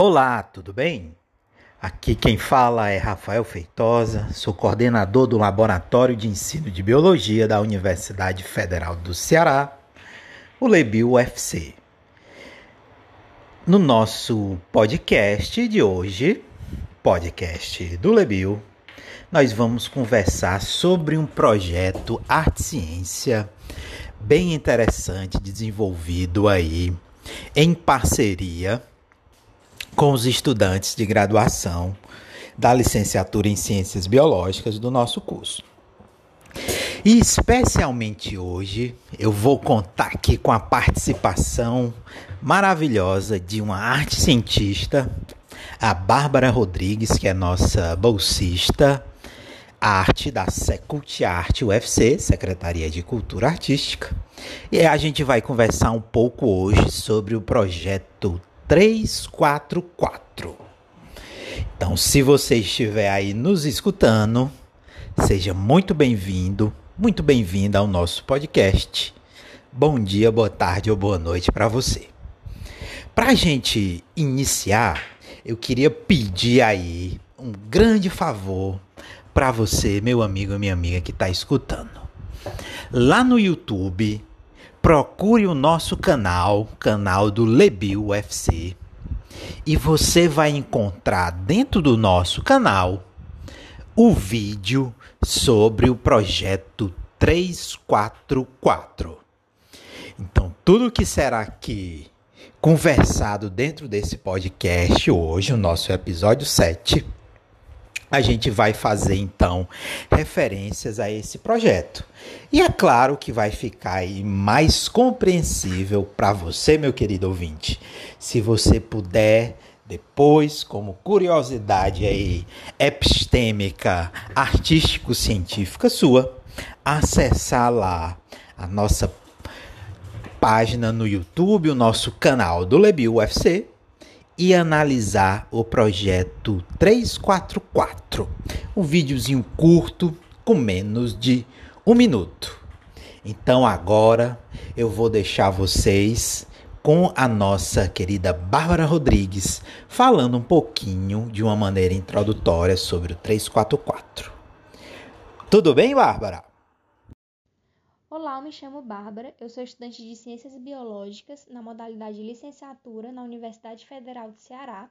Olá, tudo bem? Aqui quem fala é Rafael Feitosa, sou coordenador do Laboratório de Ensino de Biologia da Universidade Federal do Ceará, o Lebil UFC. No nosso podcast de hoje, podcast do Lebil, nós vamos conversar sobre um projeto Arte Ciência bem interessante desenvolvido aí em parceria com os estudantes de graduação da licenciatura em Ciências Biológicas do nosso curso. E especialmente hoje eu vou contar aqui com a participação maravilhosa de uma arte cientista, a Bárbara Rodrigues, que é nossa bolsista arte da Secult Arte UFC, Secretaria de Cultura Artística. E a gente vai conversar um pouco hoje sobre o projeto 344. Então, se você estiver aí nos escutando, seja muito bem-vindo, muito bem-vinda ao nosso podcast. Bom dia, boa tarde ou boa noite para você. Para a gente iniciar, eu queria pedir aí um grande favor para você, meu amigo e minha amiga que está escutando. Lá no YouTube, procure o nosso canal, canal do Lebil UFC, e você vai encontrar dentro do nosso canal o vídeo sobre o projeto 344. Então, tudo que será aqui conversado dentro desse podcast hoje, o nosso episódio 7, a gente vai fazer então referências a esse projeto. E é claro que vai ficar mais compreensível para você, meu querido ouvinte, se você puder depois, como curiosidade aí epistêmica, artístico-científica sua, acessar lá a nossa página no YouTube, o nosso canal do Lebil UFC e analisar o projeto 344, um videozinho curto com menos de um minuto. Então agora eu vou deixar vocês com a nossa querida Bárbara Rodrigues falando um pouquinho de uma maneira introdutória sobre o 344. Tudo bem, Bárbara? Olá, eu me chamo Bárbara, eu sou estudante de Ciências Biológicas na modalidade de licenciatura na Universidade Federal de Ceará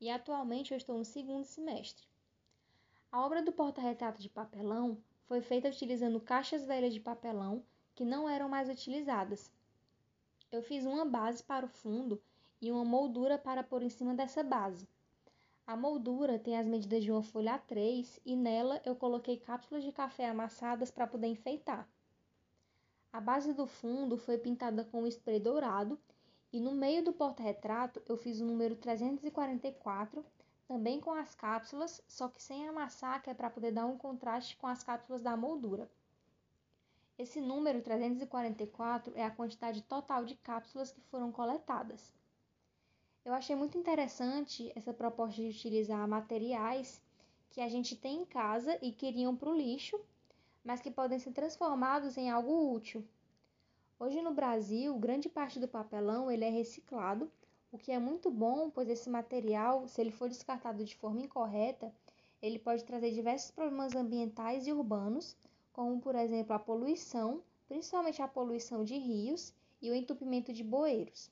e atualmente eu estou no segundo semestre. A obra do porta-retrato de papelão foi feita utilizando caixas velhas de papelão que não eram mais utilizadas. Eu fiz uma base para o fundo e uma moldura para pôr em cima dessa base. A moldura tem as medidas de uma folha A3 e nela eu coloquei cápsulas de café amassadas para poder enfeitar. A base do fundo foi pintada com spray dourado e no meio do porta-retrato eu fiz o número 344, também com as cápsulas, só que sem amassar, que é para poder dar um contraste com as cápsulas da moldura. Esse número 344 é a quantidade total de cápsulas que foram coletadas. Eu achei muito interessante essa proposta de utilizar materiais que a gente tem em casa e queriam para o lixo mas que podem ser transformados em algo útil. Hoje no Brasil, grande parte do papelão ele é reciclado, o que é muito bom, pois esse material, se ele for descartado de forma incorreta, ele pode trazer diversos problemas ambientais e urbanos, como por exemplo a poluição, principalmente a poluição de rios e o entupimento de bueiros.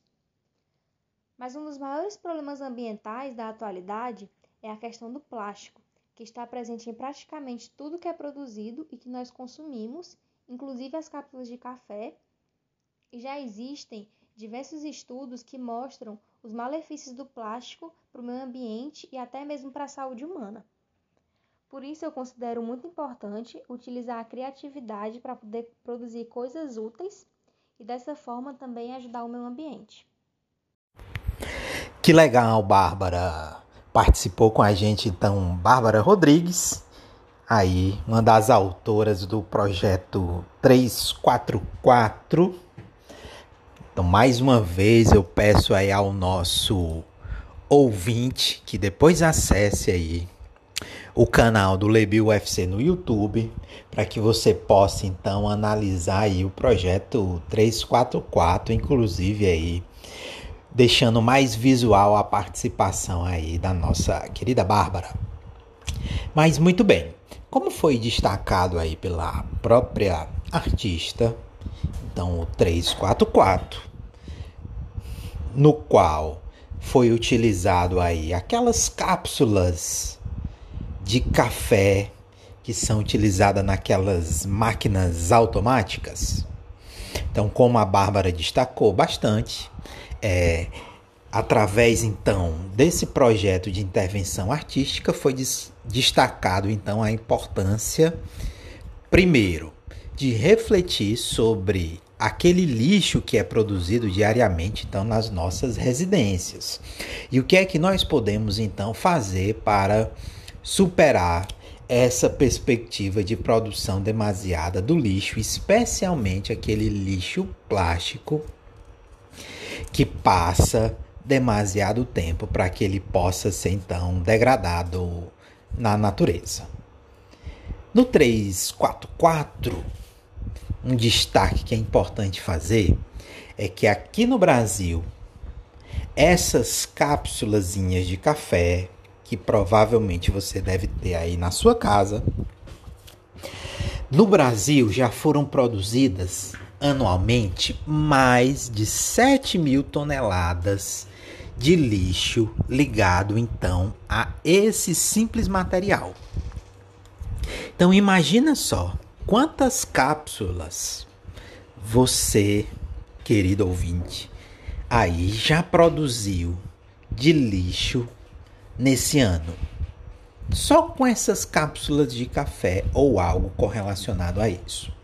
Mas um dos maiores problemas ambientais da atualidade é a questão do plástico, que está presente em praticamente tudo que é produzido e que nós consumimos, inclusive as cápsulas de café. E já existem diversos estudos que mostram os malefícios do plástico para o meio ambiente e até mesmo para a saúde humana. Por isso, eu considero muito importante utilizar a criatividade para poder produzir coisas úteis e dessa forma também ajudar o meio ambiente. Que legal, Bárbara! Participou com a gente então Bárbara Rodrigues, aí uma das autoras do projeto 344. Então, mais uma vez eu peço aí ao nosso ouvinte que depois acesse aí o canal do Lebil UFC no YouTube, para que você possa então analisar aí o projeto 344, inclusive aí deixando mais visual a participação aí da nossa querida Bárbara. Mas muito bem, como foi destacado aí pela própria artista, então o 344, no qual foi utilizado aí aquelas cápsulas de café que são utilizadas naquelas máquinas automáticas. Então, como a Bárbara destacou bastante, é, através então desse projeto de intervenção artística foi des destacado então a importância primeiro de refletir sobre aquele lixo que é produzido diariamente então nas nossas residências. E o que é que nós podemos então fazer para superar essa perspectiva de produção demasiada do lixo, especialmente aquele lixo plástico que passa demasiado tempo para que ele possa ser então degradado na natureza. No 344, um destaque que é importante fazer é que aqui no Brasil, essas cápsulas de café, que provavelmente você deve ter aí na sua casa, no Brasil já foram produzidas anualmente mais de 7 mil toneladas de lixo ligado então a esse simples material. Então imagina só quantas cápsulas você, querido ouvinte, aí já produziu de lixo nesse ano. Só com essas cápsulas de café ou algo correlacionado a isso.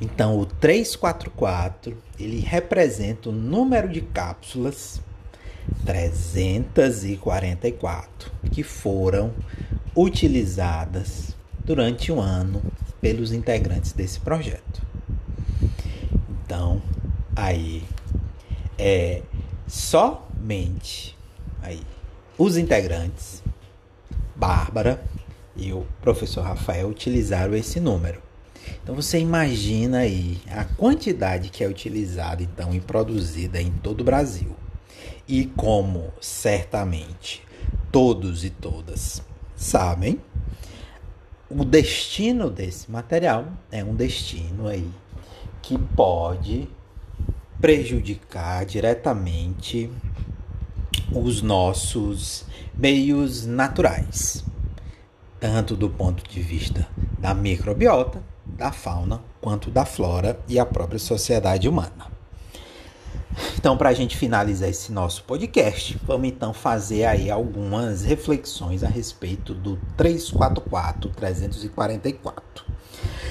Então, o 344, ele representa o número de cápsulas 344 que foram utilizadas durante um ano pelos integrantes desse projeto. Então, aí é somente aí os integrantes Bárbara e o professor Rafael utilizaram esse número. Então você imagina aí a quantidade que é utilizada então e produzida em todo o Brasil. E como certamente todos e todas sabem, o destino desse material é um destino aí que pode prejudicar diretamente os nossos meios naturais, tanto do ponto de vista da microbiota, da fauna, quanto da flora e a própria sociedade humana. Então, para a gente finalizar esse nosso podcast, vamos então fazer aí algumas reflexões a respeito do 344 344.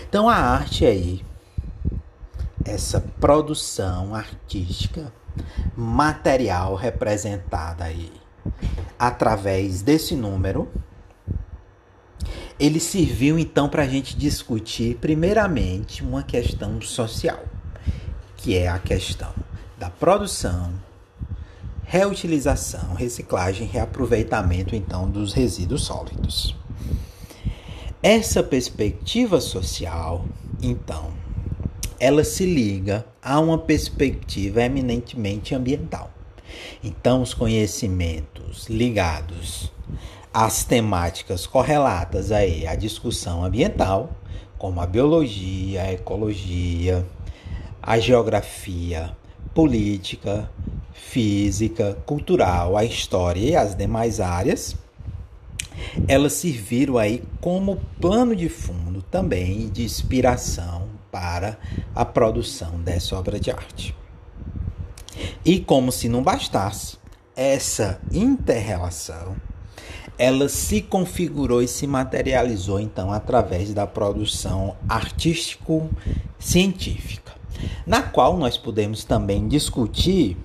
Então, a arte aí, essa produção artística material representada aí através desse número, ele serviu então para a gente discutir, primeiramente, uma questão social, que é a questão da produção, reutilização, reciclagem reaproveitamento então dos resíduos sólidos. Essa perspectiva social, então, ela se liga a uma perspectiva eminentemente ambiental. Então, os conhecimentos ligados às temáticas correlatas aí à discussão ambiental, como a biologia, a ecologia, a geografia, política, física, cultural, a história e as demais áreas, elas serviram aí como plano de fundo também de inspiração para a produção dessa obra de arte. E como se não bastasse, essa interrelação ela se configurou e se materializou então através da produção artístico-científica, na qual nós podemos também discutir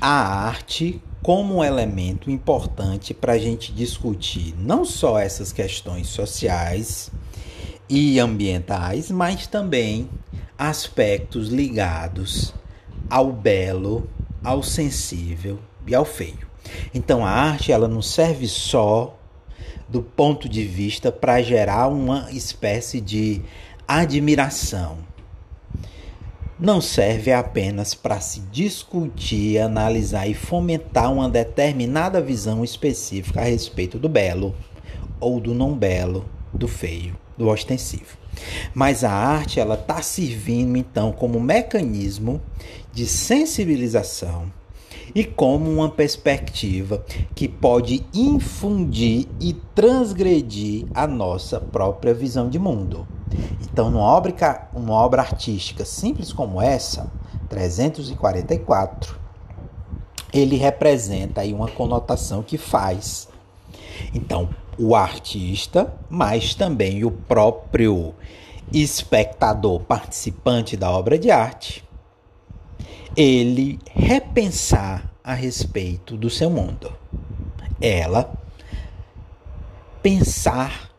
a arte como um elemento importante para a gente discutir não só essas questões sociais e ambientais, mas também aspectos ligados ao belo, ao sensível e ao feio. Então a arte ela não serve só do ponto de vista para gerar uma espécie de admiração, não serve apenas para se discutir, analisar e fomentar uma determinada visão específica a respeito do belo ou do não belo, do feio, do ostensivo. Mas a arte ela está servindo então como mecanismo de sensibilização e como uma perspectiva que pode infundir e transgredir a nossa própria visão de mundo. Então, numa obra, uma obra artística simples como essa, 344, ele representa aí uma conotação que faz. Então, o artista, mas também o próprio espectador participante da obra de arte, ele repensar a respeito do seu mundo. Ela pensar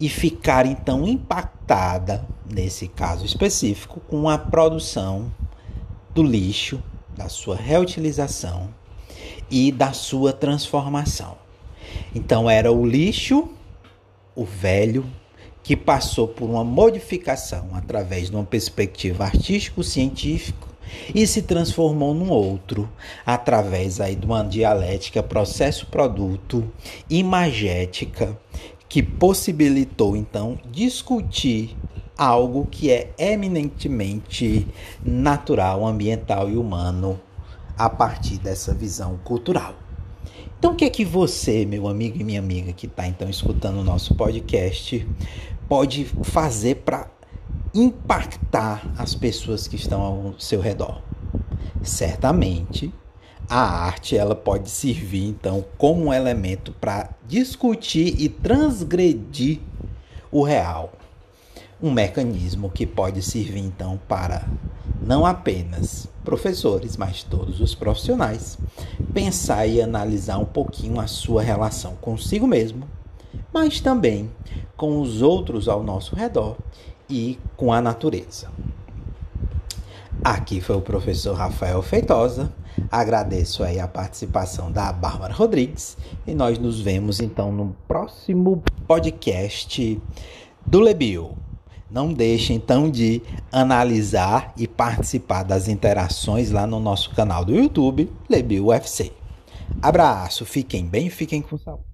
e ficar então impactada, nesse caso específico, com a produção do lixo, da sua reutilização e da sua transformação. Então era o lixo, o velho, que passou por uma modificação através de uma perspectiva artístico-científica e se transformou num outro através aí de uma dialética processo-produto imagética que possibilitou então discutir algo que é eminentemente natural, ambiental e humano a partir dessa visão cultural. Então, o que é que você, meu amigo e minha amiga que está então escutando o nosso podcast, pode fazer para impactar as pessoas que estão ao seu redor? Certamente, a arte ela pode servir então como um elemento para discutir e transgredir o real. Um mecanismo que pode servir então para não apenas professores, mas todos os profissionais pensar e analisar um pouquinho a sua relação consigo mesmo, mas também com os outros ao nosso redor e com a natureza. Aqui foi o professor Rafael Feitosa. Agradeço aí a participação da Bárbara Rodrigues e nós nos vemos então no próximo podcast do Lebio. Não deixe então de analisar e participar das interações lá no nosso canal do YouTube, Lebio UFC. Abraço, fiquem bem, fiquem com saúde.